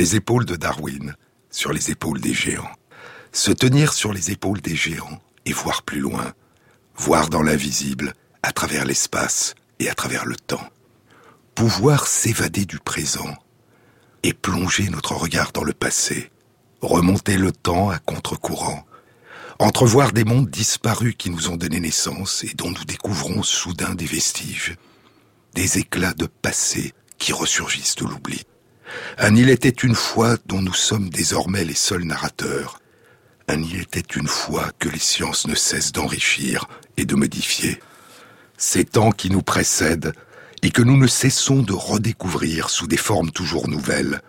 les épaules de Darwin, sur les épaules des géants. Se tenir sur les épaules des géants et voir plus loin, voir dans l'invisible, à travers l'espace et à travers le temps. Pouvoir s'évader du présent et plonger notre regard dans le passé, remonter le temps à contre-courant, entrevoir des mondes disparus qui nous ont donné naissance et dont nous découvrons soudain des vestiges, des éclats de passé qui ressurgissent de l'oubli. Un il était une fois dont nous sommes désormais les seuls narrateurs. Un il était une fois que les sciences ne cessent d'enrichir et de modifier. Ces temps qui nous précèdent et que nous ne cessons de redécouvrir sous des formes toujours nouvelles,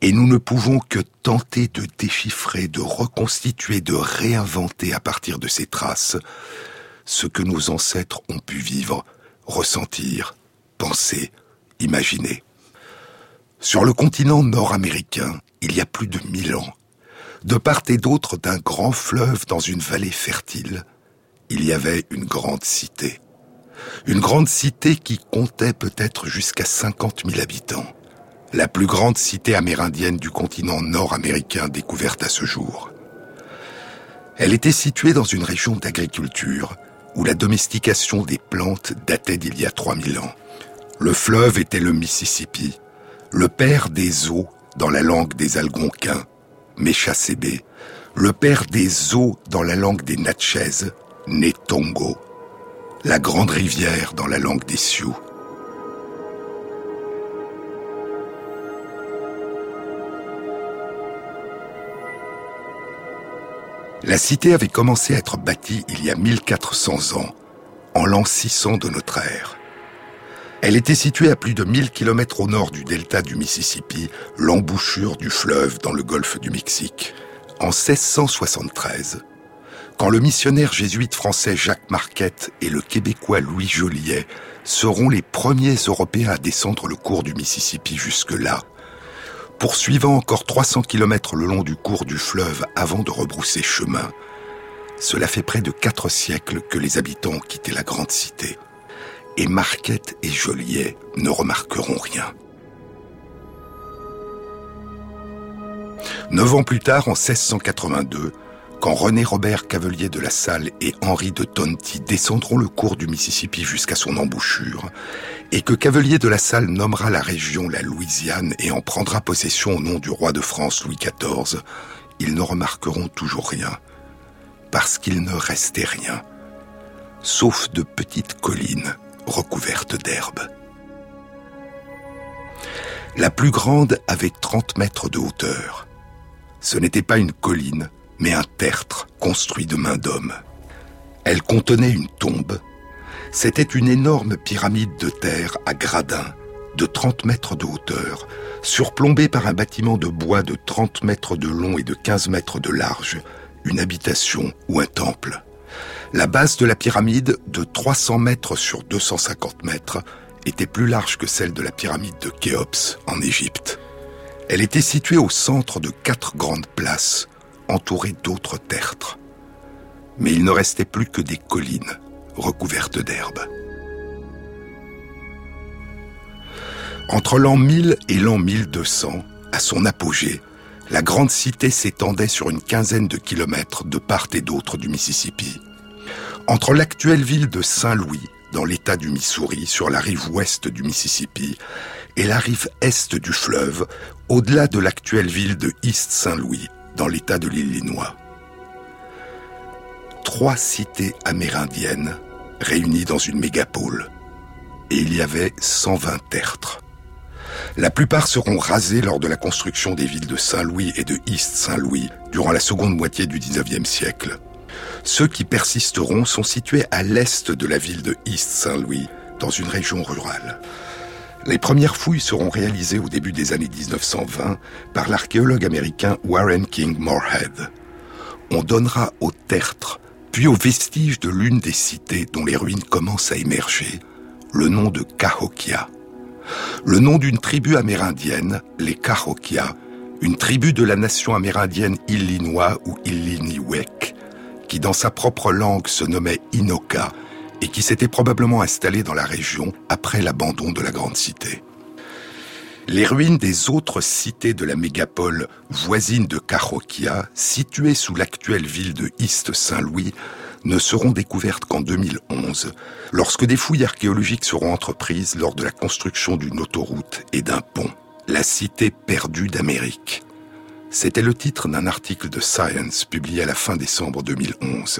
et nous ne pouvons que tenter de déchiffrer, de reconstituer, de réinventer à partir de ces traces ce que nos ancêtres ont pu vivre, ressentir, penser, imaginer. Sur le continent nord-américain, il y a plus de mille ans, de part et d'autre d'un grand fleuve dans une vallée fertile, il y avait une grande cité. Une grande cité qui comptait peut-être jusqu'à 50 000 habitants la plus grande cité amérindienne du continent nord-américain découverte à ce jour. Elle était située dans une région d'agriculture où la domestication des plantes datait d'il y a 3000 ans. Le fleuve était le Mississippi, le père des eaux dans la langue des Algonquins, Meshasebe, le père des eaux dans la langue des Natchez, Netongo, la grande rivière dans la langue des Sioux. La cité avait commencé à être bâtie il y a 1400 ans, en l'an 600 de notre ère. Elle était située à plus de 1000 km au nord du delta du Mississippi, l'embouchure du fleuve dans le golfe du Mexique. En 1673, quand le missionnaire jésuite français Jacques Marquette et le québécois Louis Joliet seront les premiers Européens à descendre le cours du Mississippi jusque-là, poursuivant encore 300 km le long du cours du fleuve avant de rebrousser chemin. Cela fait près de quatre siècles que les habitants ont quitté la grande cité. Et Marquette et Joliet ne remarqueront rien. Neuf ans plus tard, en 1682, quand René Robert Cavelier de la Salle et Henri de Tonti descendront le cours du Mississippi jusqu'à son embouchure, et que Cavelier de la Salle nommera la région la Louisiane et en prendra possession au nom du roi de France Louis XIV, ils ne remarqueront toujours rien, parce qu'il ne restait rien, sauf de petites collines recouvertes d'herbe. La plus grande avait 30 mètres de hauteur. Ce n'était pas une colline, mais un tertre construit de main d'homme. Elle contenait une tombe c'était une énorme pyramide de terre à gradins de 30 mètres de hauteur, surplombée par un bâtiment de bois de 30 mètres de long et de 15 mètres de large, une habitation ou un temple. La base de la pyramide, de 300 mètres sur 250 mètres, était plus large que celle de la pyramide de Khéops en Égypte. Elle était située au centre de quatre grandes places, entourées d'autres tertres. Mais il ne restait plus que des collines, recouverte d'herbe. Entre l'an 1000 et l'an 1200, à son apogée, la grande cité s'étendait sur une quinzaine de kilomètres de part et d'autre du Mississippi. Entre l'actuelle ville de Saint-Louis, dans l'État du Missouri, sur la rive ouest du Mississippi, et la rive est du fleuve, au-delà de l'actuelle ville de East Saint-Louis, dans l'État de l'Illinois. Trois cités amérindiennes réunis dans une mégapole. Et il y avait 120 tertres. La plupart seront rasés lors de la construction des villes de Saint-Louis et de East Saint-Louis durant la seconde moitié du 19e siècle. Ceux qui persisteront sont situés à l'est de la ville de East Saint-Louis, dans une région rurale. Les premières fouilles seront réalisées au début des années 1920 par l'archéologue américain Warren King Moorhead. On donnera aux tertres puis aux vestiges de l'une des cités dont les ruines commencent à émerger, le nom de Cahokia. Le nom d'une tribu amérindienne, les Cahokia, une tribu de la nation amérindienne Illinois ou Illiniwek, qui dans sa propre langue se nommait Inoka et qui s'était probablement installée dans la région après l'abandon de la grande cité. Les ruines des autres cités de la mégapole voisine de Cahokia, situées sous l'actuelle ville de East Saint-Louis, ne seront découvertes qu'en 2011, lorsque des fouilles archéologiques seront entreprises lors de la construction d'une autoroute et d'un pont. La cité perdue d'Amérique. C'était le titre d'un article de Science publié à la fin décembre 2011.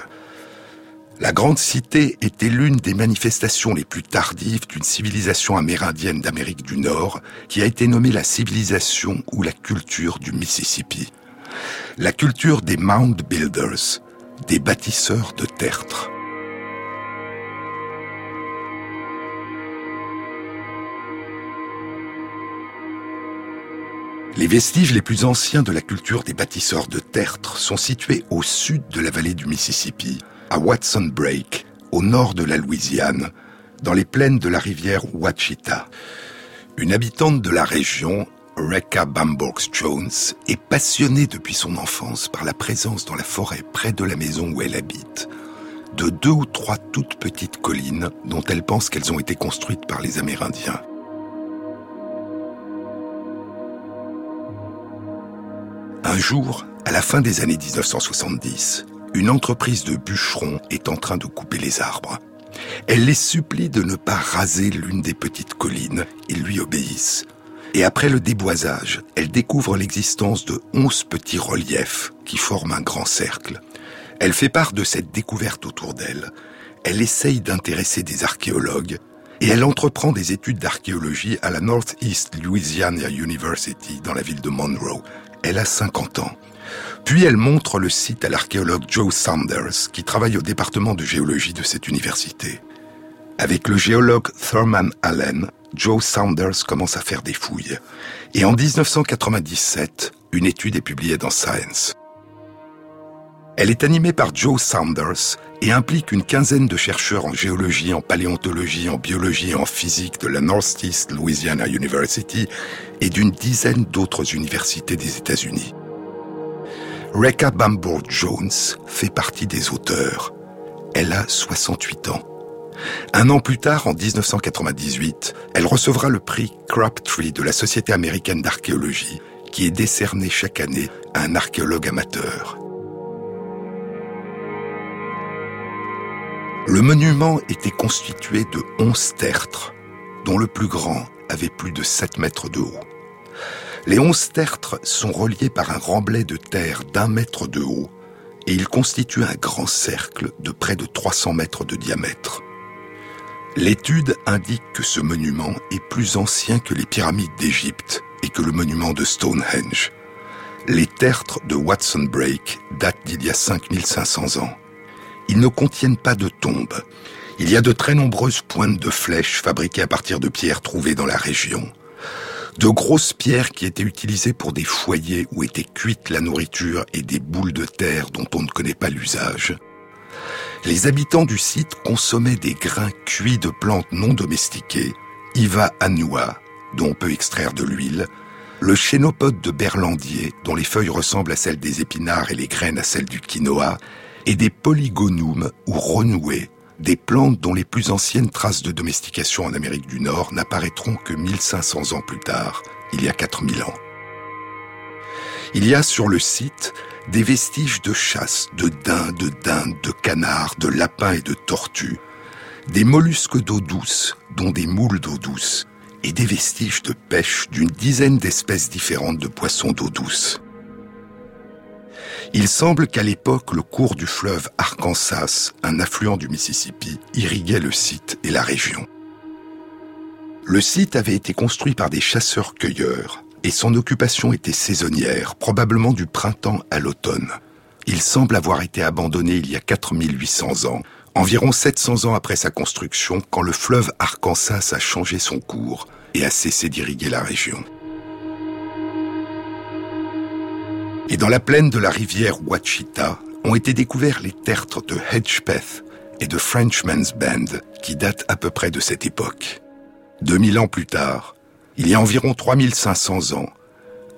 La grande cité était l'une des manifestations les plus tardives d'une civilisation amérindienne d'Amérique du Nord qui a été nommée la civilisation ou la culture du Mississippi. La culture des Mound Builders, des bâtisseurs de tertres. Les vestiges les plus anciens de la culture des bâtisseurs de tertres sont situés au sud de la vallée du Mississippi, à Watson Break, au nord de la Louisiane, dans les plaines de la rivière Ouachita. Une habitante de la région, Rekha Bambox Jones, est passionnée depuis son enfance par la présence dans la forêt près de la maison où elle habite de deux ou trois toutes petites collines dont elle pense qu'elles ont été construites par les Amérindiens. Un jour, à la fin des années 1970, une entreprise de bûcherons est en train de couper les arbres. Elle les supplie de ne pas raser l'une des petites collines. Ils lui obéissent. Et après le déboisage, elle découvre l'existence de onze petits reliefs qui forment un grand cercle. Elle fait part de cette découverte autour d'elle. Elle essaye d'intéresser des archéologues et elle entreprend des études d'archéologie à la Northeast Louisiana University dans la ville de Monroe. Elle a 50 ans. Puis elle montre le site à l'archéologue Joe Sanders, qui travaille au département de géologie de cette université. Avec le géologue Thurman Allen, Joe Sanders commence à faire des fouilles. Et en 1997, une étude est publiée dans Science. Elle est animée par Joe Sanders et implique une quinzaine de chercheurs en géologie, en paléontologie, en biologie et en physique de la Northeast Louisiana University et d'une dizaine d'autres universités des États-Unis. Rekha Bambour Jones fait partie des auteurs. Elle a 68 ans. Un an plus tard, en 1998, elle recevra le prix Crabtree de la Société américaine d'archéologie, qui est décerné chaque année à un archéologue amateur. Le monument était constitué de 11 tertres, dont le plus grand avait plus de 7 mètres de haut. Les onze tertres sont reliés par un remblai de terre d'un mètre de haut et ils constituent un grand cercle de près de 300 mètres de diamètre. L'étude indique que ce monument est plus ancien que les pyramides d'Égypte et que le monument de Stonehenge. Les tertres de Watson Break datent d'il y a 5500 ans. Ils ne contiennent pas de tombes. Il y a de très nombreuses pointes de flèches fabriquées à partir de pierres trouvées dans la région de grosses pierres qui étaient utilisées pour des foyers où était cuite la nourriture et des boules de terre dont on ne connaît pas l'usage. Les habitants du site consommaient des grains cuits de plantes non domestiquées, Iva annua, dont on peut extraire de l'huile, le chénopode de berlandier, dont les feuilles ressemblent à celles des épinards et les graines à celles du quinoa, et des polygonums ou renoués, des plantes dont les plus anciennes traces de domestication en Amérique du Nord n'apparaîtront que 1500 ans plus tard, il y a 4000 ans. Il y a sur le site des vestiges de chasse, de daims, de dindes, de canards, de lapins et de tortues, des mollusques d'eau douce, dont des moules d'eau douce, et des vestiges de pêche d'une dizaine d'espèces différentes de poissons d'eau douce. Il semble qu'à l'époque, le cours du fleuve Arkansas, un affluent du Mississippi, irriguait le site et la région. Le site avait été construit par des chasseurs-cueilleurs et son occupation était saisonnière, probablement du printemps à l'automne. Il semble avoir été abandonné il y a 4800 ans, environ 700 ans après sa construction, quand le fleuve Arkansas a changé son cours et a cessé d'irriguer la région. Et dans la plaine de la rivière Ouachita ont été découverts les tertres de Hedgepeth et de Frenchman's Bend qui datent à peu près de cette époque. 2000 ans plus tard, il y a environ 3500 ans,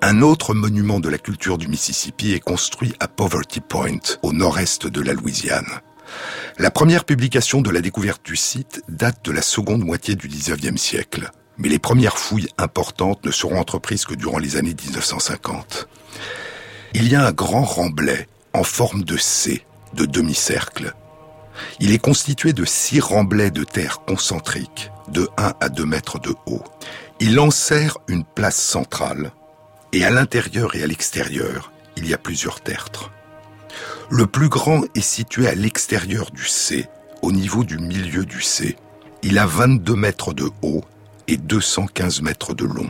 un autre monument de la culture du Mississippi est construit à Poverty Point, au nord-est de la Louisiane. La première publication de la découverte du site date de la seconde moitié du 19e siècle. Mais les premières fouilles importantes ne seront entreprises que durant les années 1950. Il y a un grand remblai en forme de C, de demi-cercle. Il est constitué de six remblais de terre concentriques, de 1 à 2 mètres de haut. Il enserre une place centrale, et à l'intérieur et à l'extérieur, il y a plusieurs tertres. Le plus grand est situé à l'extérieur du C, au niveau du milieu du C. Il a 22 mètres de haut et 215 mètres de long.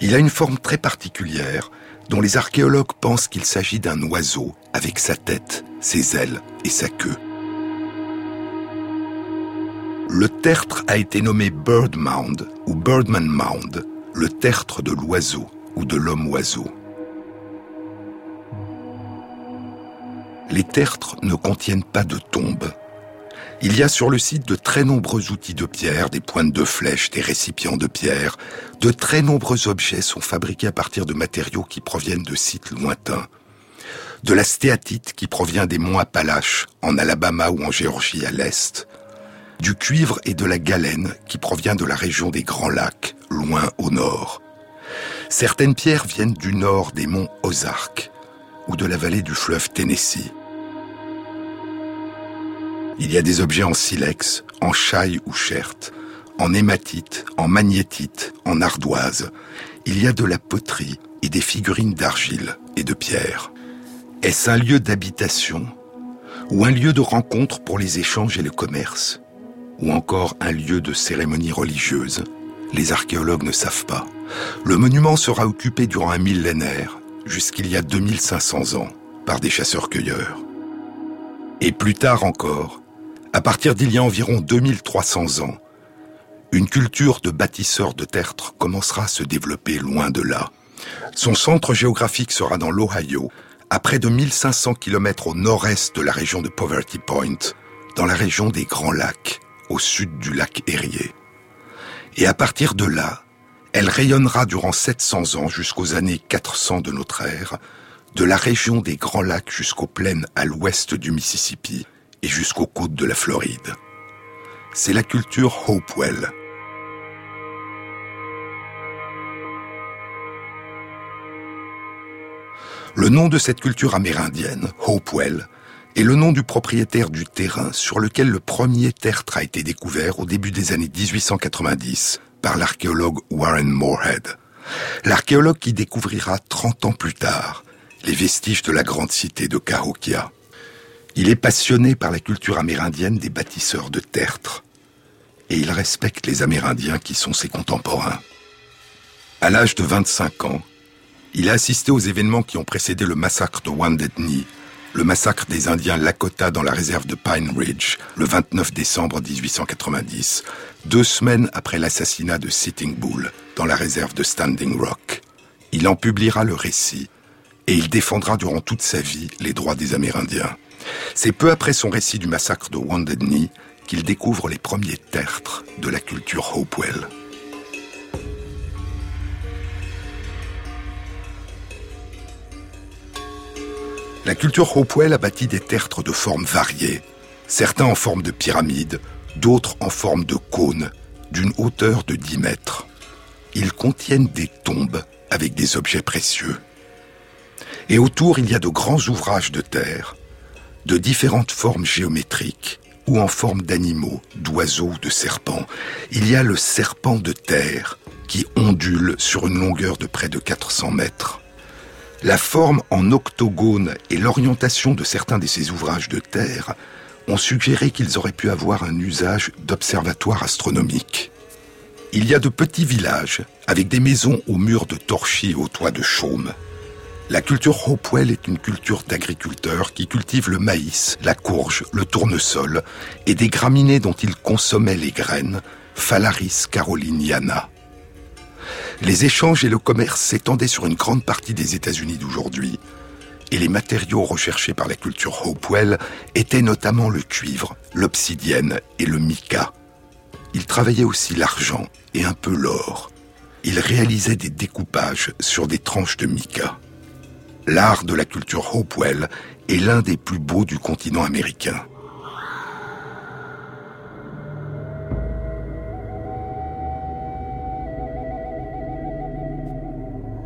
Il a une forme très particulière dont les archéologues pensent qu'il s'agit d'un oiseau avec sa tête, ses ailes et sa queue. Le tertre a été nommé Bird Mound ou Birdman Mound, le tertre de l'oiseau ou de l'homme-oiseau. Les tertres ne contiennent pas de tombes. Il y a sur le site de très nombreux outils de pierre, des pointes de flèches, des récipients de pierre. De très nombreux objets sont fabriqués à partir de matériaux qui proviennent de sites lointains. De la stéatite qui provient des monts Appalaches, en Alabama ou en Géorgie à l'est. Du cuivre et de la galène qui provient de la région des Grands Lacs, loin au nord. Certaines pierres viennent du nord des monts Ozarks ou de la vallée du fleuve Tennessee. Il y a des objets en silex, en chaille ou cherte, en hématite, en magnétite, en ardoise. Il y a de la poterie et des figurines d'argile et de pierre. Est-ce un lieu d'habitation ou un lieu de rencontre pour les échanges et le commerce ou encore un lieu de cérémonie religieuse? Les archéologues ne savent pas. Le monument sera occupé durant un millénaire, jusqu'il y a 2500 ans, par des chasseurs-cueilleurs. Et plus tard encore, à partir d'il y a environ 2300 ans, une culture de bâtisseurs de tertres commencera à se développer loin de là. Son centre géographique sera dans l'Ohio, à près de 1500 km au nord-est de la région de Poverty Point, dans la région des Grands Lacs, au sud du lac Erie. Et à partir de là, elle rayonnera durant 700 ans jusqu'aux années 400 de notre ère, de la région des Grands Lacs jusqu'aux plaines à l'ouest du Mississippi, et jusqu'aux côtes de la Floride. C'est la culture Hopewell. Le nom de cette culture amérindienne, Hopewell, est le nom du propriétaire du terrain sur lequel le premier tertre a été découvert au début des années 1890 par l'archéologue Warren Moorhead. L'archéologue qui découvrira 30 ans plus tard les vestiges de la grande cité de Cahokia. Il est passionné par la culture amérindienne des bâtisseurs de tertres. Et il respecte les Amérindiens qui sont ses contemporains. À l'âge de 25 ans, il a assisté aux événements qui ont précédé le massacre de Knee, le massacre des Indiens Lakota dans la réserve de Pine Ridge, le 29 décembre 1890, deux semaines après l'assassinat de Sitting Bull dans la réserve de Standing Rock. Il en publiera le récit et il défendra durant toute sa vie les droits des Amérindiens. C'est peu après son récit du massacre de Wounded qu'il découvre les premiers tertres de la culture Hopewell. La culture Hopewell a bâti des tertres de formes variées, certains en forme de pyramide, d'autres en forme de cône, d'une hauteur de 10 mètres. Ils contiennent des tombes avec des objets précieux. Et autour, il y a de grands ouvrages de terre, de différentes formes géométriques ou en forme d'animaux, d'oiseaux ou de serpents. Il y a le serpent de terre qui ondule sur une longueur de près de 400 mètres. La forme en octogone et l'orientation de certains de ces ouvrages de terre ont suggéré qu'ils auraient pu avoir un usage d'observatoire astronomique. Il y a de petits villages avec des maisons aux murs de torchis et aux toits de chaume. La culture Hopewell est une culture d'agriculteurs qui cultivent le maïs, la courge, le tournesol et des graminées dont ils consommaient les graines, Phalaris caroliniana. Les échanges et le commerce s'étendaient sur une grande partie des États-Unis d'aujourd'hui, et les matériaux recherchés par la culture Hopewell étaient notamment le cuivre, l'obsidienne et le mica. Ils travaillaient aussi l'argent et un peu l'or. Ils réalisaient des découpages sur des tranches de mica l'art de la culture Hopewell est l'un des plus beaux du continent américain.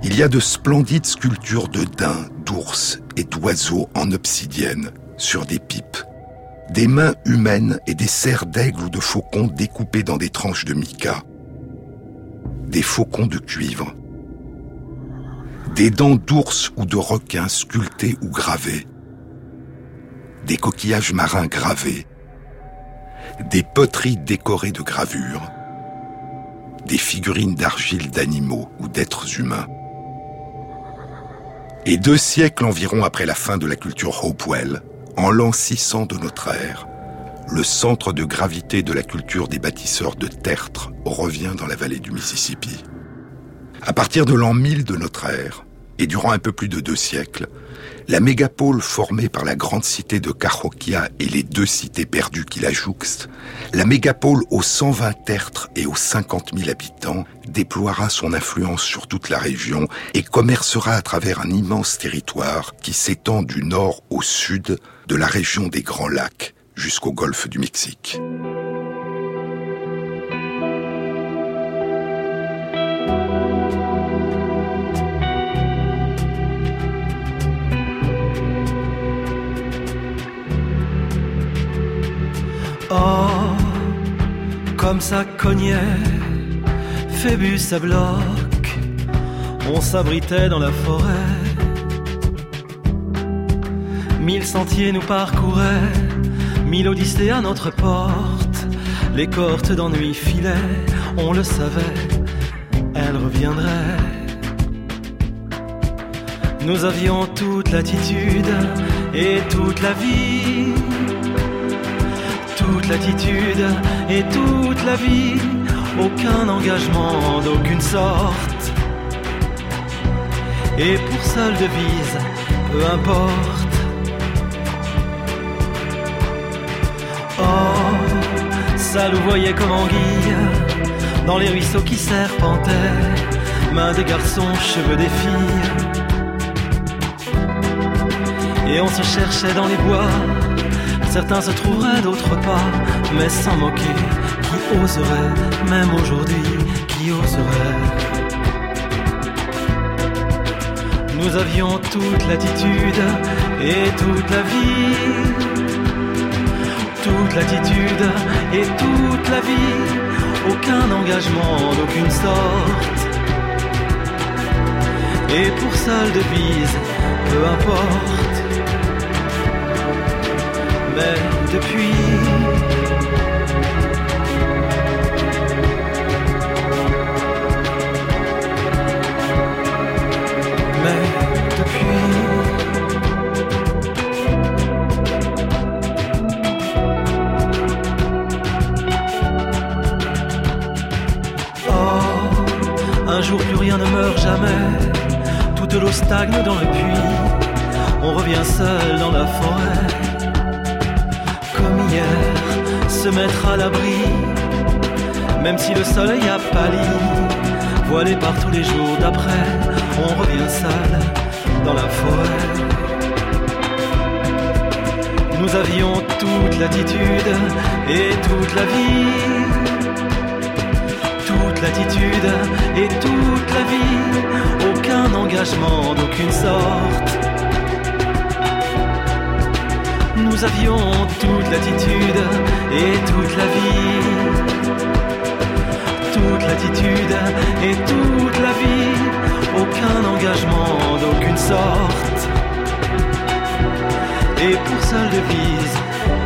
Il y a de splendides sculptures de daims, d'ours et d'oiseaux en obsidienne sur des pipes. Des mains humaines et des serres d'aigle ou de faucons découpés dans des tranches de mica. Des faucons de cuivre. Des dents d'ours ou de requins sculptés ou gravés. Des coquillages marins gravés. Des poteries décorées de gravures. Des figurines d'argile d'animaux ou d'êtres humains. Et deux siècles environ après la fin de la culture Hopewell, en l'an 600 de notre ère, le centre de gravité de la culture des bâtisseurs de tertre revient dans la vallée du Mississippi. À partir de l'an 1000 de notre ère, et durant un peu plus de deux siècles, la mégapole formée par la grande cité de Cahokia et les deux cités perdues qui la jouxtent, la mégapole aux 120 tertres et aux 50 000 habitants, déploiera son influence sur toute la région et commercera à travers un immense territoire qui s'étend du nord au sud de la région des Grands Lacs jusqu'au golfe du Mexique. Oh, comme ça cognait, Phébus à bloc, on s'abritait dans la forêt. Mille sentiers nous parcouraient, mille odyssées à notre porte. Les cortes d'ennui filaient, on le savait, elle reviendrait. Nous avions toute l'attitude et toute la vie l'attitude et toute la vie, aucun engagement d'aucune sorte. Et pour seule devise, peu importe. Oh, ça nous voyait comme anguille, dans les ruisseaux qui serpentaient, mains des garçons, cheveux des filles. Et on se cherchait dans les bois Certains se trouveraient, d'autres pas, mais sans moquer. Qui oserait, même aujourd'hui, qui oserait? Nous avions toute l'attitude et toute la vie. Toute l'attitude et toute la vie. Aucun engagement d'aucune sorte. Et pour seule devise, peu importe mais depuis. Mais depuis. Oh, un jour plus rien ne meurt jamais, toute l'eau stagne dans le puits, on revient seul dans la forêt se mettre à l'abri, même si le soleil a pâli, voilé par tous les jours d'après, on revient seul dans la forêt. Nous avions toute l'attitude et toute la vie, toute l'attitude et toute la vie, aucun engagement d'aucune sorte nous avions toute l'attitude et toute la vie. Toute l'attitude et toute la vie, aucun engagement d'aucune sorte. Et pour seule devise,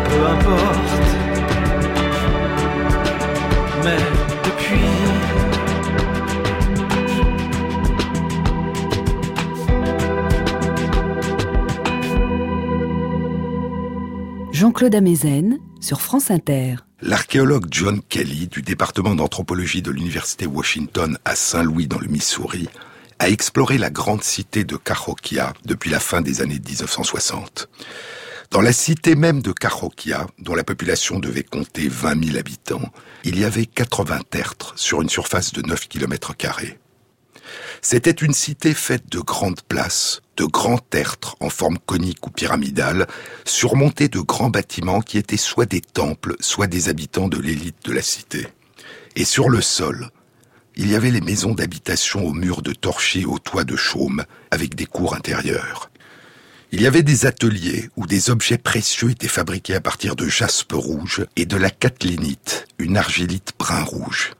peu importe. Mais Jean-Claude Amezen sur France Inter. L'archéologue John Kelly du département d'anthropologie de l'université Washington à Saint-Louis dans le Missouri a exploré la grande cité de Cahokia depuis la fin des années 1960. Dans la cité même de Cahokia, dont la population devait compter 20 000 habitants, il y avait 80 tertres sur une surface de 9 km carrés. C'était une cité faite de grandes places, de grands tertres en forme conique ou pyramidale, surmontés de grands bâtiments qui étaient soit des temples, soit des habitants de l'élite de la cité. Et sur le sol, il y avait les maisons d'habitation aux murs de torchis aux toits de chaume, avec des cours intérieures. Il y avait des ateliers où des objets précieux étaient fabriqués à partir de jaspe rouge et de la catlinite, une argilite brun rouge.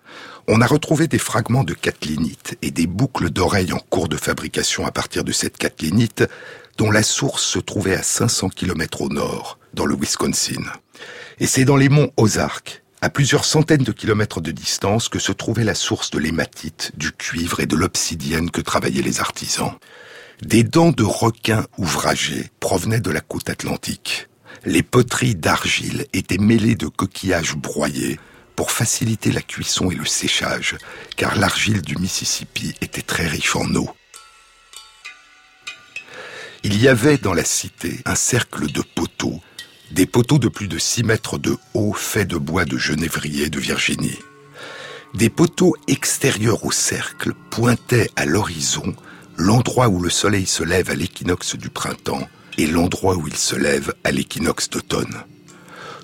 On a retrouvé des fragments de catlinite et des boucles d'oreilles en cours de fabrication à partir de cette catlinite, dont la source se trouvait à 500 km au nord, dans le Wisconsin. Et c'est dans les monts Ozark, à plusieurs centaines de kilomètres de distance, que se trouvait la source de l'hématite, du cuivre et de l'obsidienne que travaillaient les artisans. Des dents de requins ouvragés provenaient de la côte atlantique. Les poteries d'argile étaient mêlées de coquillages broyés pour faciliter la cuisson et le séchage, car l'argile du Mississippi était très riche en eau. Il y avait dans la cité un cercle de poteaux, des poteaux de plus de 6 mètres de haut faits de bois de genévrier de Virginie. Des poteaux extérieurs au cercle pointaient à l'horizon l'endroit où le soleil se lève à l'équinoxe du printemps et l'endroit où il se lève à l'équinoxe d'automne.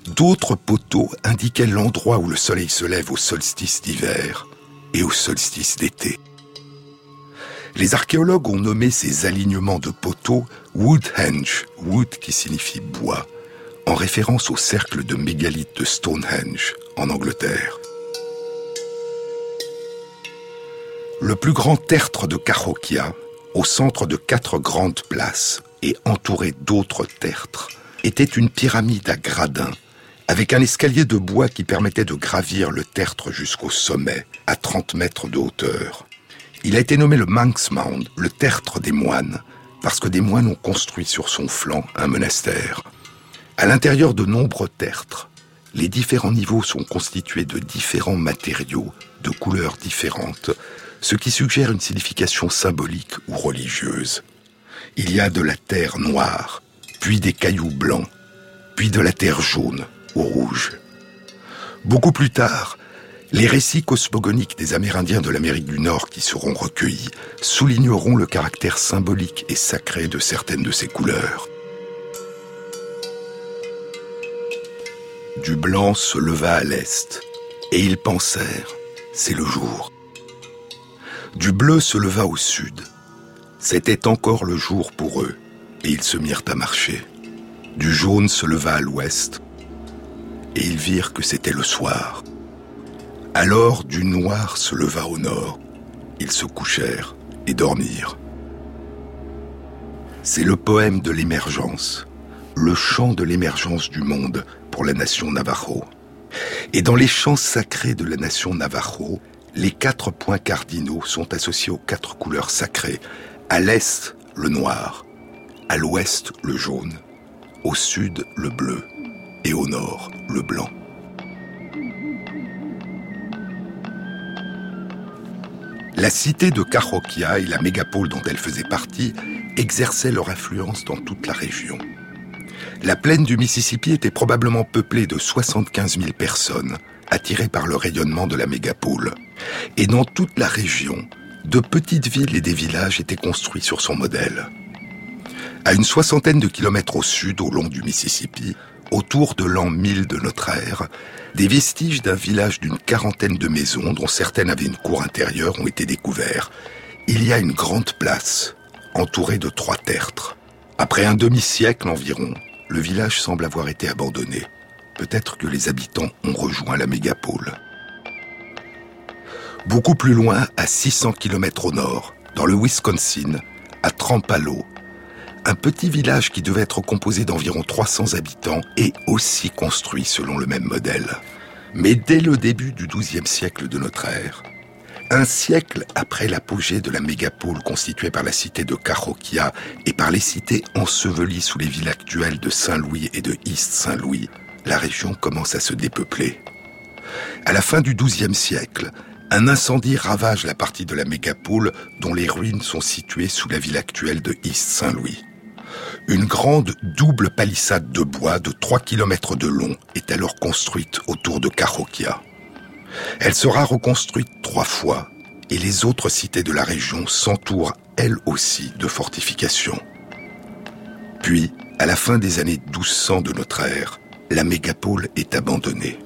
D'autres poteaux indiquaient l'endroit où le soleil se lève au solstice d'hiver et au solstice d'été. Les archéologues ont nommé ces alignements de poteaux Woodhenge, wood qui signifie bois, en référence au cercle de mégalithes de Stonehenge, en Angleterre. Le plus grand tertre de Cahokia, au centre de quatre grandes places et entouré d'autres tertres, était une pyramide à gradins, avec un escalier de bois qui permettait de gravir le tertre jusqu'au sommet, à 30 mètres de hauteur. Il a été nommé le Manx Mound, le tertre des moines, parce que des moines ont construit sur son flanc un monastère. À l'intérieur de nombreux tertres, les différents niveaux sont constitués de différents matériaux, de couleurs différentes, ce qui suggère une signification symbolique ou religieuse. Il y a de la terre noire, puis des cailloux blancs, puis de la terre jaune ou rouge. Beaucoup plus tard, les récits cosmogoniques des Amérindiens de l'Amérique du Nord qui seront recueillis souligneront le caractère symbolique et sacré de certaines de ces couleurs. Du blanc se leva à l'est, et ils pensèrent, c'est le jour. Du bleu se leva au sud. C'était encore le jour pour eux, et ils se mirent à marcher. Du jaune se leva à l'ouest, et ils virent que c'était le soir. Alors du noir se leva au nord. Ils se couchèrent et dormirent. C'est le poème de l'émergence, le chant de l'émergence du monde pour la nation Navajo. Et dans les chants sacrés de la nation Navajo, les quatre points cardinaux sont associés aux quatre couleurs sacrées. À l'est, le noir. À l'ouest, le jaune. Au sud, le bleu. Et au nord, le blanc. La cité de Cahokia et la mégapole dont elle faisait partie exerçaient leur influence dans toute la région. La plaine du Mississippi était probablement peuplée de 75 000 personnes, attirées par le rayonnement de la mégapole. Et dans toute la région, de petites villes et des villages étaient construits sur son modèle. À une soixantaine de kilomètres au sud, au long du Mississippi, autour de l'an 1000 de notre ère, des vestiges d'un village d'une quarantaine de maisons, dont certaines avaient une cour intérieure, ont été découverts. Il y a une grande place, entourée de trois tertres. Après un demi-siècle environ, le village semble avoir été abandonné. Peut-être que les habitants ont rejoint la mégapole. Beaucoup plus loin, à 600 km au nord, dans le Wisconsin, à Trampalo, un petit village qui devait être composé d'environ 300 habitants est aussi construit selon le même modèle. Mais dès le début du XIIe siècle de notre ère, un siècle après l'apogée de la mégapole constituée par la cité de Cahokia et par les cités ensevelies sous les villes actuelles de Saint-Louis et de East Saint-Louis, la région commence à se dépeupler. À la fin du XIIe siècle, un incendie ravage la partie de la mégapole dont les ruines sont situées sous la ville actuelle de East Saint-Louis. Une grande double palissade de bois de 3 km de long est alors construite autour de Cahokia. Elle sera reconstruite trois fois et les autres cités de la région s'entourent elles aussi de fortifications. Puis, à la fin des années 1200 de notre ère, la mégapole est abandonnée.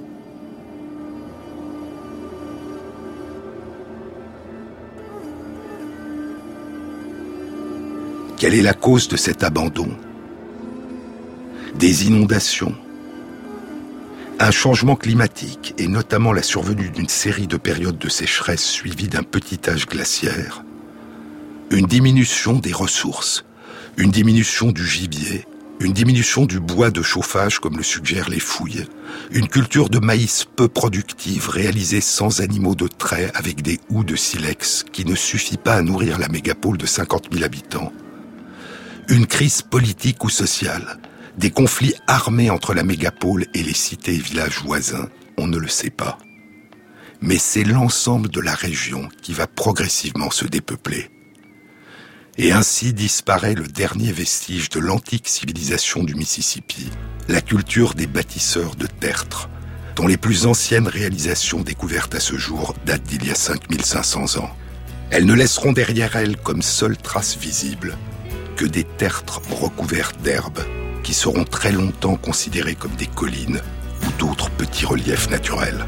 Quelle est la cause de cet abandon. Des inondations, un changement climatique et notamment la survenue d'une série de périodes de sécheresse suivies d'un petit âge glaciaire, une diminution des ressources, une diminution du gibier, une diminution du bois de chauffage comme le suggèrent les fouilles, une culture de maïs peu productive réalisée sans animaux de trait avec des houes de silex qui ne suffit pas à nourrir la mégapole de 50 000 habitants, une crise politique ou sociale, des conflits armés entre la mégapole et les cités et villages voisins, on ne le sait pas. Mais c'est l'ensemble de la région qui va progressivement se dépeupler. Et ainsi disparaît le dernier vestige de l'antique civilisation du Mississippi, la culture des bâtisseurs de tertres, dont les plus anciennes réalisations découvertes à ce jour datent d'il y a 5500 ans. Elles ne laisseront derrière elles comme seule trace visible des tertres recouverts d'herbes, qui seront très longtemps considérées comme des collines ou d'autres petits reliefs naturels.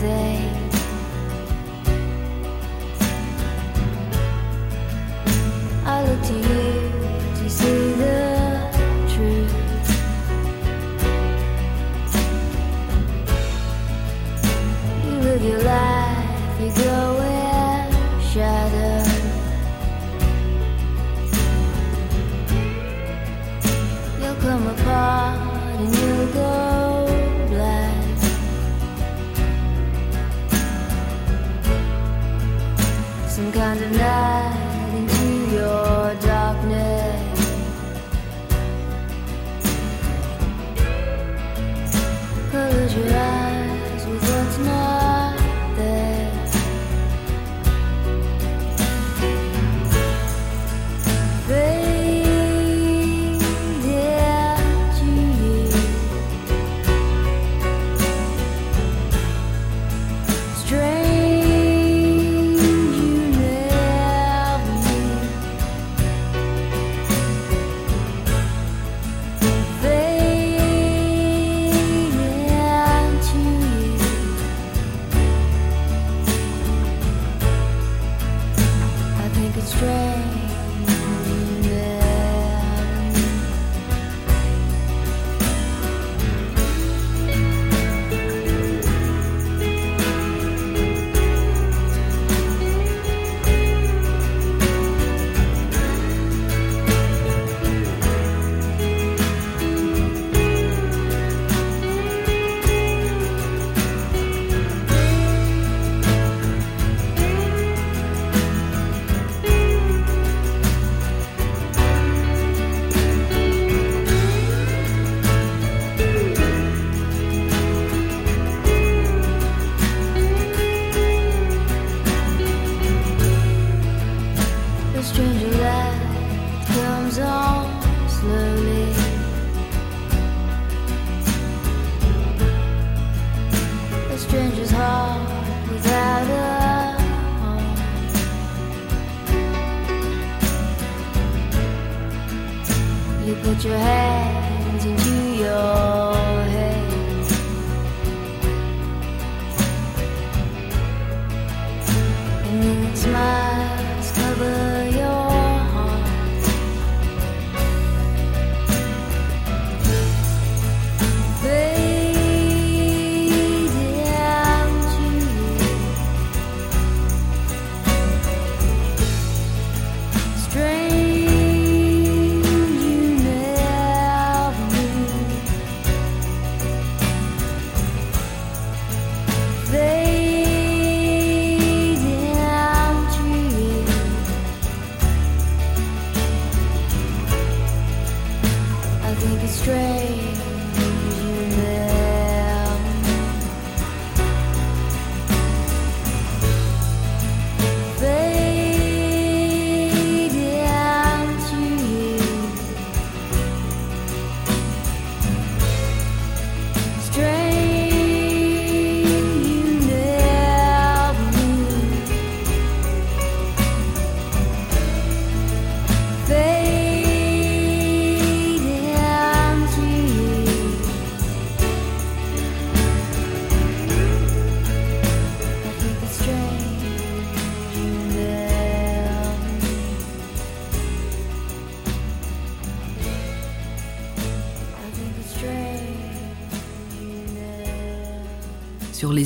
say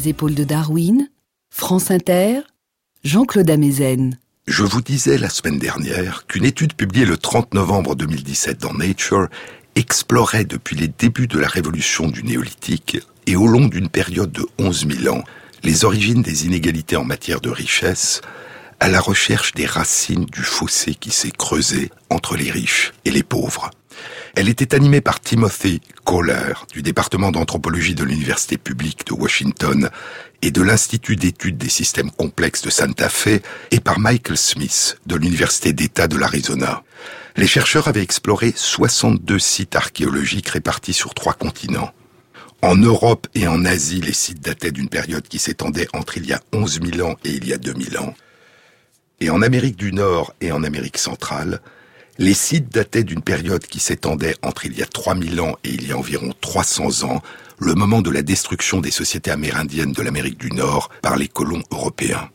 les épaules de Darwin, France Inter, Jean-Claude Amezen. Je vous disais la semaine dernière qu'une étude publiée le 30 novembre 2017 dans Nature explorait depuis les débuts de la révolution du néolithique et au long d'une période de 11 000 ans les origines des inégalités en matière de richesse à la recherche des racines du fossé qui s'est creusé entre les riches et les pauvres. Elle était animée par Timothy Kohler du département d'anthropologie de l'Université publique de Washington et de l'Institut d'études des systèmes complexes de Santa Fe et par Michael Smith de l'Université d'État de l'Arizona. Les chercheurs avaient exploré 62 sites archéologiques répartis sur trois continents. En Europe et en Asie, les sites dataient d'une période qui s'étendait entre il y a 11 000 ans et il y a 2000 ans. Et en Amérique du Nord et en Amérique centrale, les sites dataient d'une période qui s'étendait entre il y a 3000 ans et il y a environ 300 ans, le moment de la destruction des sociétés amérindiennes de l'Amérique du Nord par les colons européens.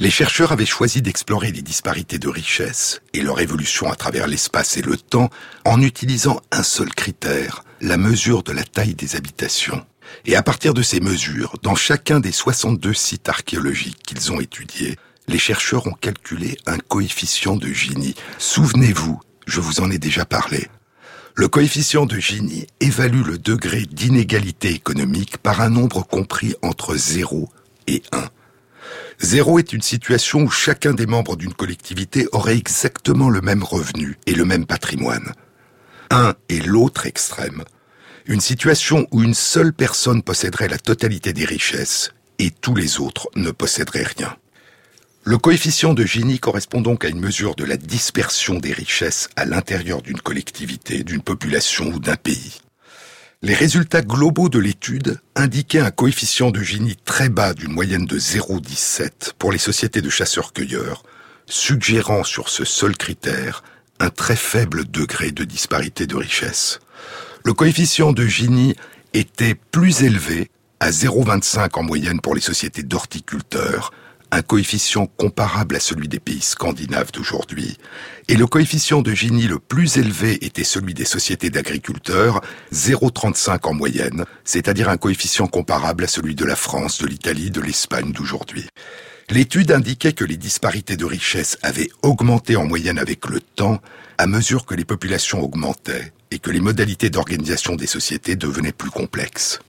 Les chercheurs avaient choisi d'explorer les disparités de richesse et leur évolution à travers l'espace et le temps en utilisant un seul critère, la mesure de la taille des habitations. Et à partir de ces mesures, dans chacun des 62 sites archéologiques qu'ils ont étudiés, les chercheurs ont calculé un coefficient de Gini. Souvenez-vous, je vous en ai déjà parlé. Le coefficient de Gini évalue le degré d'inégalité économique par un nombre compris entre 0 et 1. 0 est une situation où chacun des membres d'une collectivité aurait exactement le même revenu et le même patrimoine. 1 est l'autre extrême. Une situation où une seule personne posséderait la totalité des richesses et tous les autres ne posséderaient rien. Le coefficient de Gini correspond donc à une mesure de la dispersion des richesses à l'intérieur d'une collectivité, d'une population ou d'un pays. Les résultats globaux de l'étude indiquaient un coefficient de Gini très bas d'une moyenne de 0,17 pour les sociétés de chasseurs-cueilleurs, suggérant sur ce seul critère un très faible degré de disparité de richesse. Le coefficient de Gini était plus élevé à 0,25 en moyenne pour les sociétés d'horticulteurs, un coefficient comparable à celui des pays scandinaves d'aujourd'hui, et le coefficient de Gini le plus élevé était celui des sociétés d'agriculteurs, 0,35 en moyenne, c'est-à-dire un coefficient comparable à celui de la France, de l'Italie, de l'Espagne d'aujourd'hui. L'étude indiquait que les disparités de richesse avaient augmenté en moyenne avec le temps à mesure que les populations augmentaient et que les modalités d'organisation des sociétés devenaient plus complexes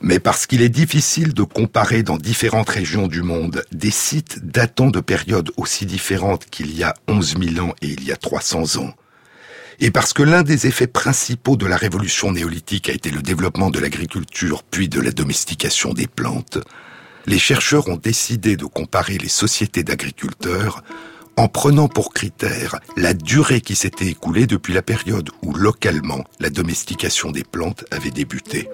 mais parce qu'il est difficile de comparer dans différentes régions du monde des sites datant de périodes aussi différentes qu'il y a 11 000 ans et il y a 300 ans, et parce que l'un des effets principaux de la révolution néolithique a été le développement de l'agriculture puis de la domestication des plantes, les chercheurs ont décidé de comparer les sociétés d'agriculteurs en prenant pour critère la durée qui s'était écoulée depuis la période où localement la domestication des plantes avait débuté.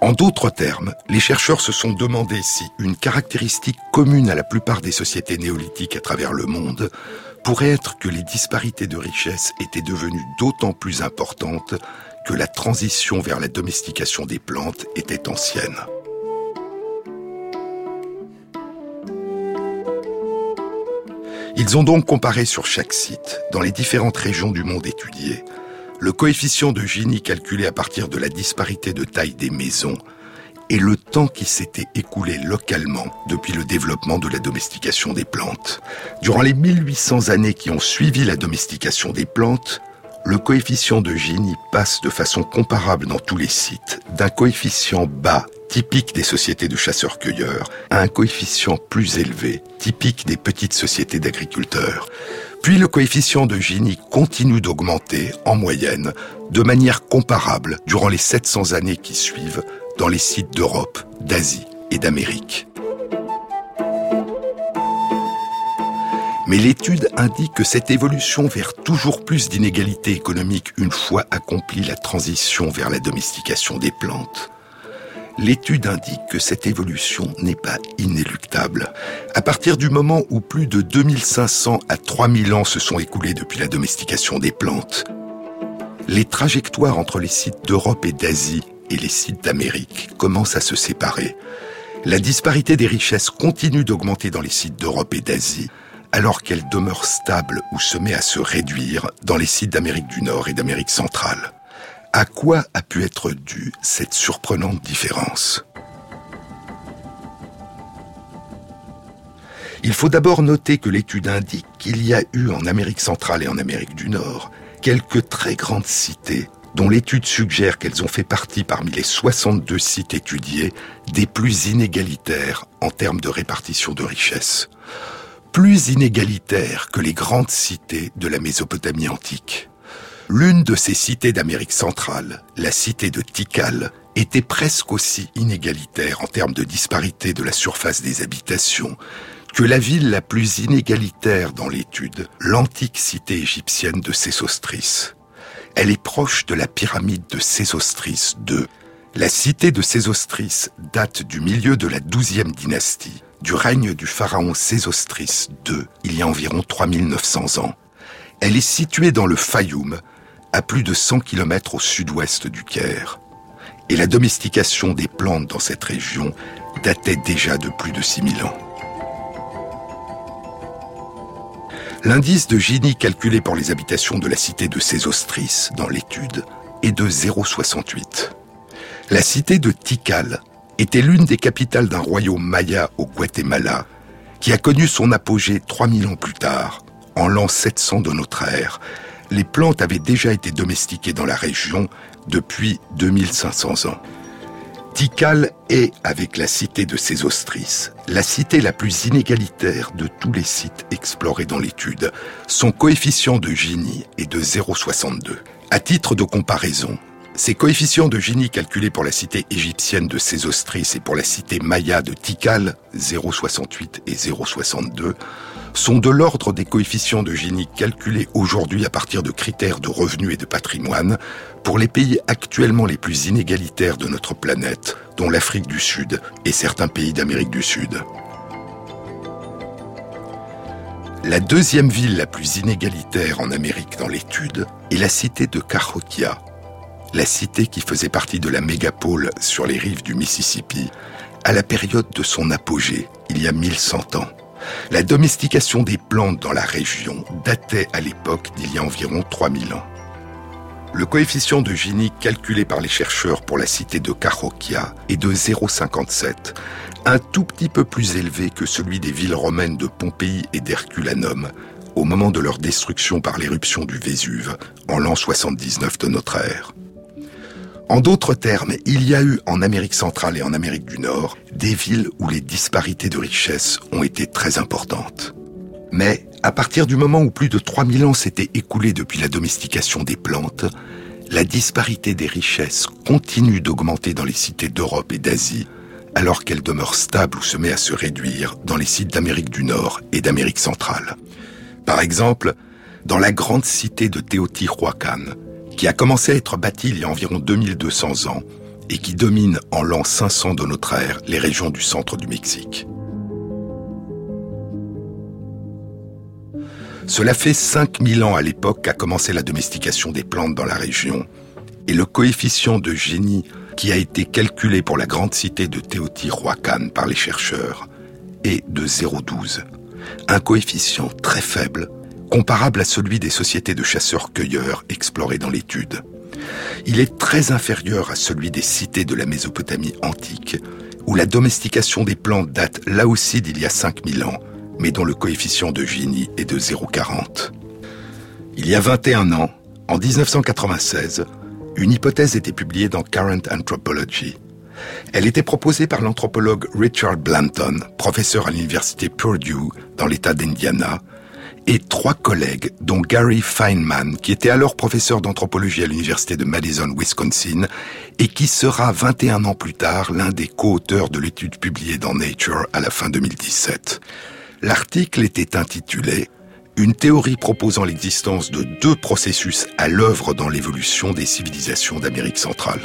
En d'autres termes, les chercheurs se sont demandé si une caractéristique commune à la plupart des sociétés néolithiques à travers le monde pourrait être que les disparités de richesse étaient devenues d'autant plus importantes que la transition vers la domestication des plantes était ancienne. Ils ont donc comparé sur chaque site, dans les différentes régions du monde étudiées, le coefficient de Gini calculé à partir de la disparité de taille des maisons et le temps qui s'était écoulé localement depuis le développement de la domestication des plantes. Durant les 1800 années qui ont suivi la domestication des plantes, le coefficient de Gini passe de façon comparable dans tous les sites, d'un coefficient bas typique des sociétés de chasseurs-cueilleurs à un coefficient plus élevé, typique des petites sociétés d'agriculteurs. Puis le coefficient de Gini continue d'augmenter, en moyenne, de manière comparable durant les 700 années qui suivent dans les sites d'Europe, d'Asie et d'Amérique. Mais l'étude indique que cette évolution vers toujours plus d'inégalités économiques une fois accomplie la transition vers la domestication des plantes, l'étude indique que cette évolution n'est pas inéluctable. À partir du moment où plus de 2500 à 3000 ans se sont écoulés depuis la domestication des plantes, les trajectoires entre les sites d'Europe et d'Asie et les sites d'Amérique commencent à se séparer. La disparité des richesses continue d'augmenter dans les sites d'Europe et d'Asie, alors qu'elle demeure stable ou se met à se réduire dans les sites d'Amérique du Nord et d'Amérique centrale. À quoi a pu être due cette surprenante différence? Il faut d'abord noter que l'étude indique qu'il y a eu en Amérique centrale et en Amérique du Nord quelques très grandes cités dont l'étude suggère qu'elles ont fait partie parmi les 62 sites étudiés des plus inégalitaires en termes de répartition de richesses. Plus inégalitaires que les grandes cités de la Mésopotamie antique. L'une de ces cités d'Amérique centrale, la cité de Tikal, était presque aussi inégalitaire en termes de disparité de la surface des habitations que la ville la plus inégalitaire dans l'étude, l'antique cité égyptienne de Sésostris. Elle est proche de la pyramide de Sésostris II. La cité de Sésostris date du milieu de la douzième dynastie, du règne du pharaon Sésostris II, il y a environ 3900 ans. Elle est située dans le Fayoum, à plus de 100 km au sud-ouest du Caire. Et la domestication des plantes dans cette région datait déjà de plus de 6000 ans. L'indice de Gini calculé pour les habitations de la cité de Sésostris dans l'étude est de 0,68. La cité de Tikal était l'une des capitales d'un royaume maya au Guatemala qui a connu son apogée 3000 ans plus tard, en l'an 700 de notre ère, les plantes avaient déjà été domestiquées dans la région depuis 2500 ans. Tikal est, avec la cité de Sésostris, la cité la plus inégalitaire de tous les sites explorés dans l'étude. Son coefficient de Gini est de 0,62. À titre de comparaison, ces coefficients de Gini calculés pour la cité égyptienne de Sésostris et pour la cité maya de Tikal, 0,68 et 0,62, sont de l'ordre des coefficients de Gini calculés aujourd'hui à partir de critères de revenus et de patrimoine pour les pays actuellement les plus inégalitaires de notre planète, dont l'Afrique du Sud et certains pays d'Amérique du Sud. La deuxième ville la plus inégalitaire en Amérique dans l'étude est la cité de Cahokia, la cité qui faisait partie de la mégapole sur les rives du Mississippi à la période de son apogée, il y a 1100 ans. La domestication des plantes dans la région datait à l'époque d'il y a environ 3000 ans. Le coefficient de Gini calculé par les chercheurs pour la cité de Cahokia est de 0,57, un tout petit peu plus élevé que celui des villes romaines de Pompéi et d'Herculanum au moment de leur destruction par l'éruption du Vésuve en l'an 79 de notre ère. En d'autres termes, il y a eu en Amérique centrale et en Amérique du Nord des villes où les disparités de richesse ont été très importantes. Mais à partir du moment où plus de 3000 ans s'étaient écoulés depuis la domestication des plantes, la disparité des richesses continue d'augmenter dans les cités d'Europe et d'Asie, alors qu'elle demeure stable ou se met à se réduire dans les sites d'Amérique du Nord et d'Amérique centrale. Par exemple, dans la grande cité de Teotihuacan, qui a commencé à être bâti il y a environ 2200 ans et qui domine en l'an 500 de notre ère les régions du centre du Mexique. Cela fait 5000 ans à l'époque qu'a commencé la domestication des plantes dans la région, et le coefficient de génie qui a été calculé pour la grande cité de Teotihuacan par les chercheurs est de 0,12, un coefficient très faible comparable à celui des sociétés de chasseurs-cueilleurs explorées dans l'étude. Il est très inférieur à celui des cités de la Mésopotamie antique, où la domestication des plantes date là aussi d'il y a 5000 ans, mais dont le coefficient de Gini est de 0,40. Il y a 21 ans, en 1996, une hypothèse était publiée dans Current Anthropology. Elle était proposée par l'anthropologue Richard Blanton, professeur à l'université Purdue dans l'État d'Indiana, et trois collègues, dont Gary Feynman, qui était alors professeur d'anthropologie à l'université de Madison, Wisconsin, et qui sera 21 ans plus tard l'un des co-auteurs de l'étude publiée dans Nature à la fin 2017. L'article était intitulé Une théorie proposant l'existence de deux processus à l'œuvre dans l'évolution des civilisations d'Amérique centrale.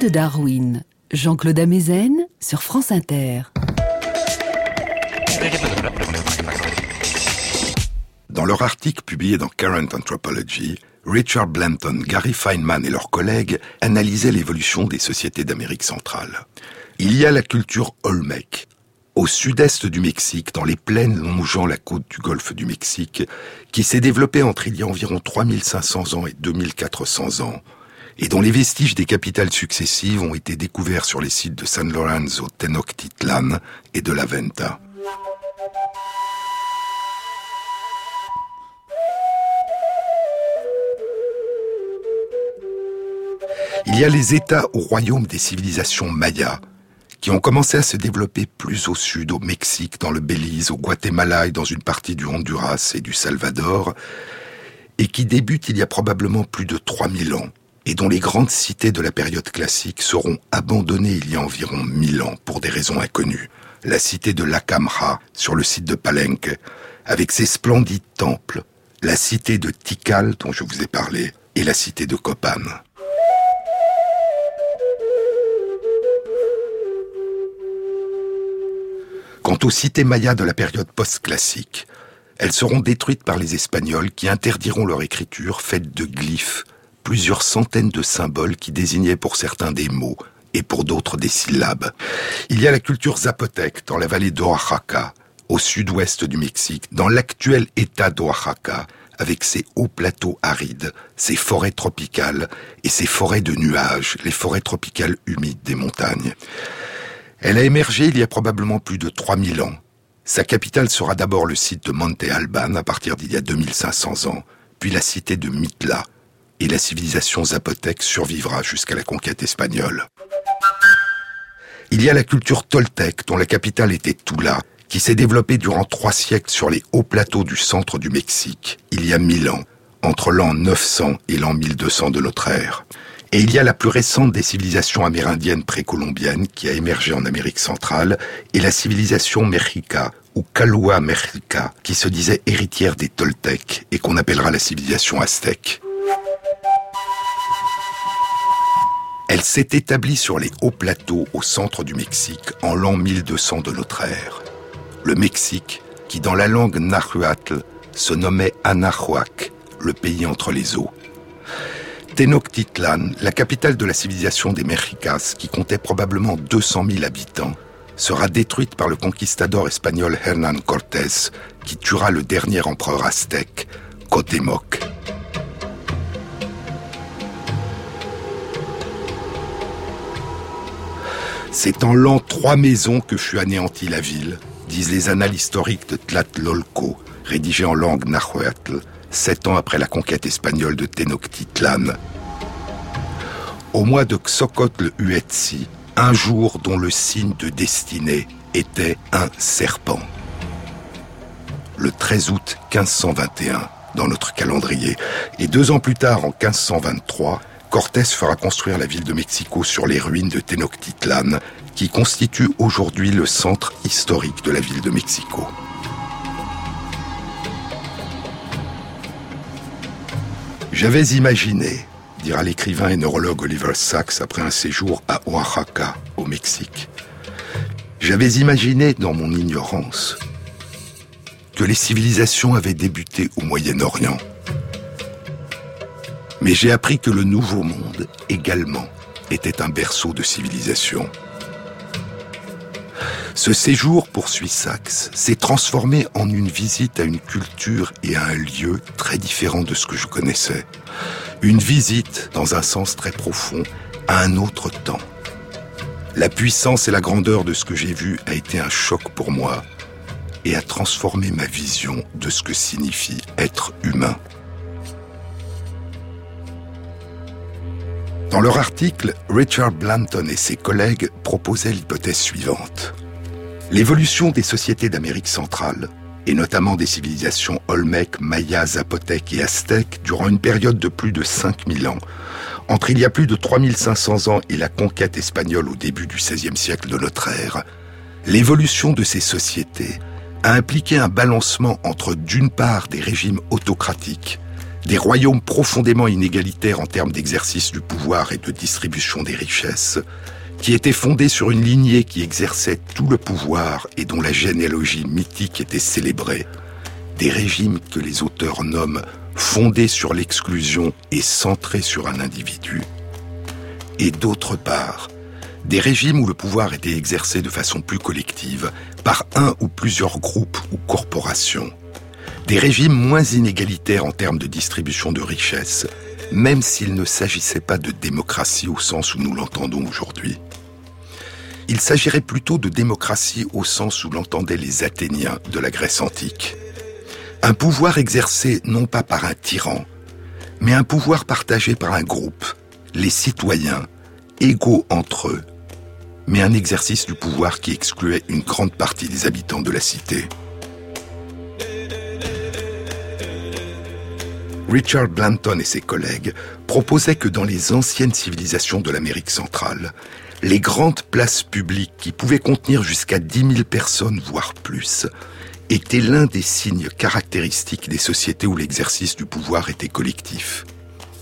De Darwin, Jean-Claude Amezen sur France Inter. Dans leur article publié dans Current Anthropology, Richard Blanton, Gary Feynman et leurs collègues analysaient l'évolution des sociétés d'Amérique centrale. Il y a la culture Olmec, au sud-est du Mexique, dans les plaines longeant la côte du golfe du Mexique, qui s'est développée entre il y a environ 3500 ans et 2400 ans, et dont les vestiges des capitales successives ont été découverts sur les sites de San Lorenzo, Tenochtitlan et de la Venta. Il y a les États ou royaumes des civilisations mayas, qui ont commencé à se développer plus au sud, au Mexique, dans le Belize, au Guatemala dans une partie du Honduras et du Salvador, et qui débutent il y a probablement plus de 3000 ans, et dont les grandes cités de la période classique seront abandonnées il y a environ mille ans pour des raisons inconnues. La cité de Lacamra, sur le site de Palenque, avec ses splendides temples, la cité de Tikal, dont je vous ai parlé, et la cité de Copan. Quant aux cités mayas de la période post-classique, elles seront détruites par les Espagnols qui interdiront leur écriture faite de glyphes plusieurs centaines de symboles qui désignaient pour certains des mots et pour d'autres des syllabes. Il y a la culture zapotèque dans la vallée d'Oaxaca, au sud-ouest du Mexique, dans l'actuel état d'Oaxaca, avec ses hauts plateaux arides, ses forêts tropicales et ses forêts de nuages, les forêts tropicales humides des montagnes. Elle a émergé il y a probablement plus de 3000 ans. Sa capitale sera d'abord le site de Monte Alban à partir d'il y a 2500 ans, puis la cité de Mitla, et la civilisation zapotèque survivra jusqu'à la conquête espagnole. Il y a la culture toltèque, dont la capitale était Tula, qui s'est développée durant trois siècles sur les hauts plateaux du centre du Mexique, il y a mille ans, entre l'an 900 et l'an 1200 de notre ère. Et il y a la plus récente des civilisations amérindiennes précolombiennes qui a émergé en Amérique centrale, et la civilisation mexica, ou Calua Mexica, qui se disait héritière des Toltecs et qu'on appellera la civilisation aztèque. Elle s'est établie sur les hauts plateaux au centre du Mexique en l'an 1200 de notre ère. Le Mexique, qui dans la langue nahuatl se nommait Anahuac, le pays entre les eaux. Tenochtitlan, la capitale de la civilisation des Mexicas, qui comptait probablement 200 000 habitants, sera détruite par le conquistador espagnol Hernán Cortés, qui tuera le dernier empereur aztèque, Cotemoc. C'est en l'an trois maisons que fut anéantie la ville, disent les annales historiques de Tlatlolco, rédigées en langue nahuatl, sept ans après la conquête espagnole de Tenochtitlan. Au mois de Xocotl Uetsi, un jour dont le signe de destinée était un serpent. Le 13 août 1521, dans notre calendrier, et deux ans plus tard, en 1523, Cortés fera construire la ville de Mexico sur les ruines de Tenochtitlan, qui constitue aujourd'hui le centre historique de la ville de Mexico. J'avais imaginé, dira l'écrivain et neurologue Oliver Sacks après un séjour à Oaxaca, au Mexique, j'avais imaginé dans mon ignorance que les civilisations avaient débuté au Moyen-Orient. Mais j'ai appris que le Nouveau Monde également était un berceau de civilisation. Ce séjour, poursuit Sachs, s'est transformé en une visite à une culture et à un lieu très différents de ce que je connaissais. Une visite, dans un sens très profond, à un autre temps. La puissance et la grandeur de ce que j'ai vu a été un choc pour moi et a transformé ma vision de ce que signifie être humain. Dans leur article, Richard Blanton et ses collègues proposaient l'hypothèse suivante. L'évolution des sociétés d'Amérique centrale, et notamment des civilisations Olmec, Maya, Zapotèque et Aztèques, durant une période de plus de 5000 ans, entre il y a plus de 3500 ans et la conquête espagnole au début du XVIe siècle de notre ère, l'évolution de ces sociétés a impliqué un balancement entre d'une part des régimes autocratiques, des royaumes profondément inégalitaires en termes d'exercice du pouvoir et de distribution des richesses, qui était fondé sur une lignée qui exerçait tout le pouvoir et dont la généalogie mythique était célébrée, des régimes que les auteurs nomment fondés sur l'exclusion et centrés sur un individu, et d'autre part, des régimes où le pouvoir était exercé de façon plus collective par un ou plusieurs groupes ou corporations, des régimes moins inégalitaires en termes de distribution de richesses, même s'il ne s'agissait pas de démocratie au sens où nous l'entendons aujourd'hui. Il s'agirait plutôt de démocratie au sens où l'entendaient les Athéniens de la Grèce antique. Un pouvoir exercé non pas par un tyran, mais un pouvoir partagé par un groupe, les citoyens, égaux entre eux, mais un exercice du pouvoir qui excluait une grande partie des habitants de la cité. Richard Blanton et ses collègues proposaient que dans les anciennes civilisations de l'Amérique centrale, les grandes places publiques qui pouvaient contenir jusqu'à 10 000 personnes, voire plus, étaient l'un des signes caractéristiques des sociétés où l'exercice du pouvoir était collectif.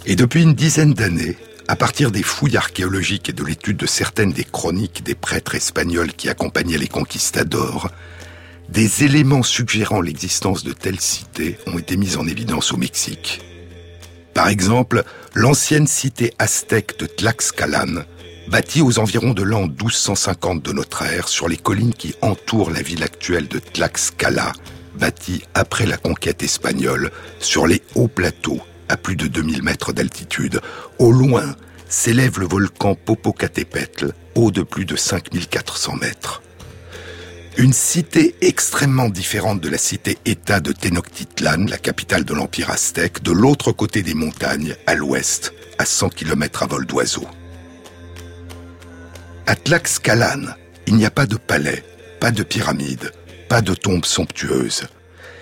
Et depuis une dizaine d'années, à partir des fouilles archéologiques et de l'étude de certaines des chroniques des prêtres espagnols qui accompagnaient les conquistadors, des éléments suggérant l'existence de telles cités ont été mis en évidence au Mexique. Par exemple, l'ancienne cité aztèque de Tlaxcalan, bâtie aux environs de l'an 1250 de notre ère sur les collines qui entourent la ville actuelle de Tlaxcala, bâtie après la conquête espagnole sur les hauts plateaux à plus de 2000 mètres d'altitude. Au loin s'élève le volcan Popocatépetl, haut de plus de 5400 mètres. Une cité extrêmement différente de la cité-État de Tenochtitlan, la capitale de l'Empire aztèque, de l'autre côté des montagnes, à l'ouest, à 100 km à vol d'oiseau. À Tlaxcalan, il n'y a pas de palais, pas de pyramides, pas de tombes somptueuses.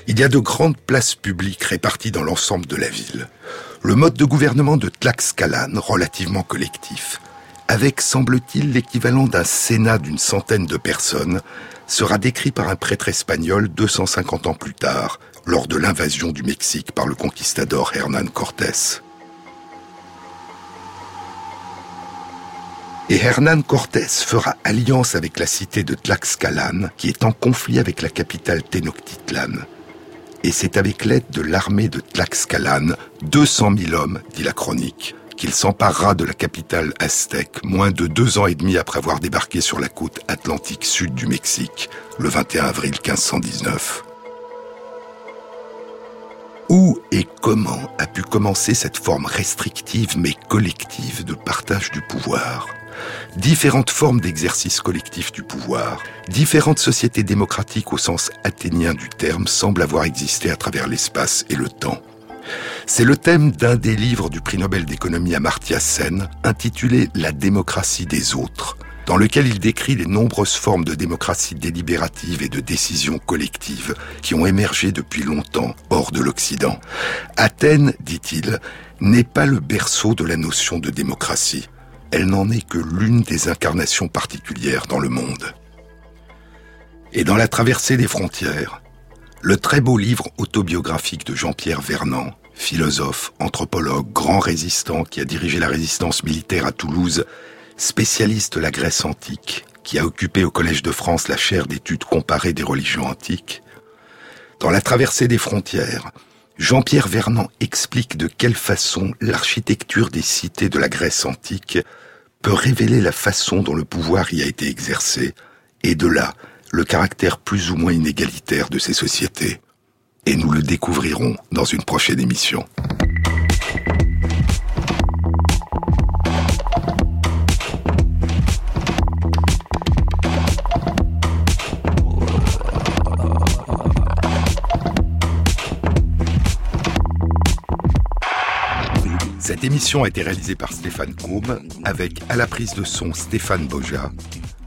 Il y a de grandes places publiques réparties dans l'ensemble de la ville. Le mode de gouvernement de Tlaxcalan, relativement collectif, avec, semble-t-il, l'équivalent d'un sénat d'une centaine de personnes, sera décrit par un prêtre espagnol 250 ans plus tard, lors de l'invasion du Mexique par le conquistador Hernán Cortés. Et Hernán Cortés fera alliance avec la cité de Tlaxcalan, qui est en conflit avec la capitale Tenochtitlan, Et c'est avec l'aide de l'armée de Tlaxcalan, 200 000 hommes, dit la chronique, qu'il s'emparera de la capitale aztèque moins de deux ans et demi après avoir débarqué sur la côte atlantique sud du Mexique le 21 avril 1519. Où et comment a pu commencer cette forme restrictive mais collective de partage du pouvoir? Différentes formes d'exercice collectif du pouvoir, différentes sociétés démocratiques au sens athénien du terme semblent avoir existé à travers l'espace et le temps. C'est le thème d'un des livres du prix Nobel d'économie Amartya Sen, intitulé La démocratie des autres, dans lequel il décrit les nombreuses formes de démocratie délibérative et de décision collective qui ont émergé depuis longtemps hors de l'Occident. Athènes, dit-il, n'est pas le berceau de la notion de démocratie. Elle n'en est que l'une des incarnations particulières dans le monde. Et dans la traversée des frontières, le très beau livre autobiographique de Jean-Pierre Vernant, philosophe, anthropologue, grand résistant qui a dirigé la résistance militaire à Toulouse, spécialiste de la Grèce antique, qui a occupé au Collège de France la chaire d'études comparées des religions antiques. Dans la traversée des frontières, Jean-Pierre Vernant explique de quelle façon l'architecture des cités de la Grèce antique peut révéler la façon dont le pouvoir y a été exercé, et de là, le caractère plus ou moins inégalitaire de ces sociétés. Et nous le découvrirons dans une prochaine émission. Cette émission a été réalisée par Stéphane Combe avec à la prise de son Stéphane Boja,